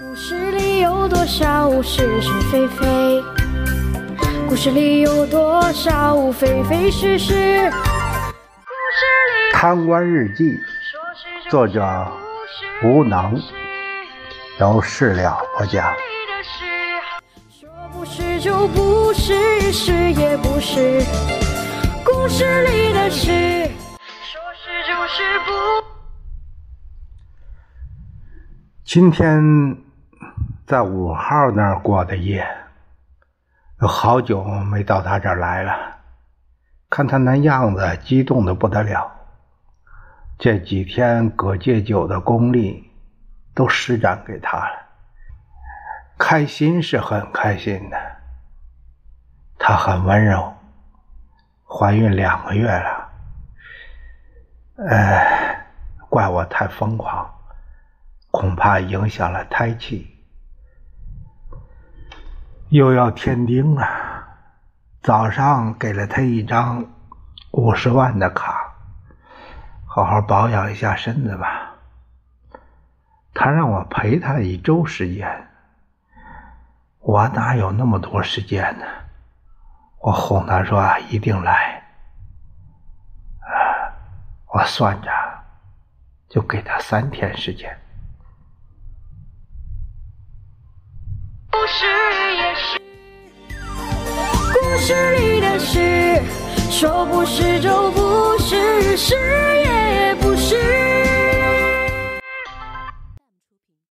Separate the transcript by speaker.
Speaker 1: 故事里有多少是是非非？故事里有多少非非是是？故事里
Speaker 2: 贪官日记，作者无能，由事了播讲。
Speaker 1: 说不是就不是，是也不是。故事里的事，说是就是不。
Speaker 2: 今天在五号那儿过的夜，有好久没到他这儿来了。看他那样子，激动的不得了。这几天葛戒酒的功力都施展给他了，开心是很开心的。他很温柔，怀孕两个月了。哎，怪我太疯狂。恐怕影响了胎气，又要添丁了。早上给了他一张五十万的卡，好好保养一下身子吧。他让我陪他一周时间，我哪有那么多时间呢？我哄他说一定来，啊，我算着就给他三天时间。
Speaker 1: 故是也是，故事里的事，说不是就不，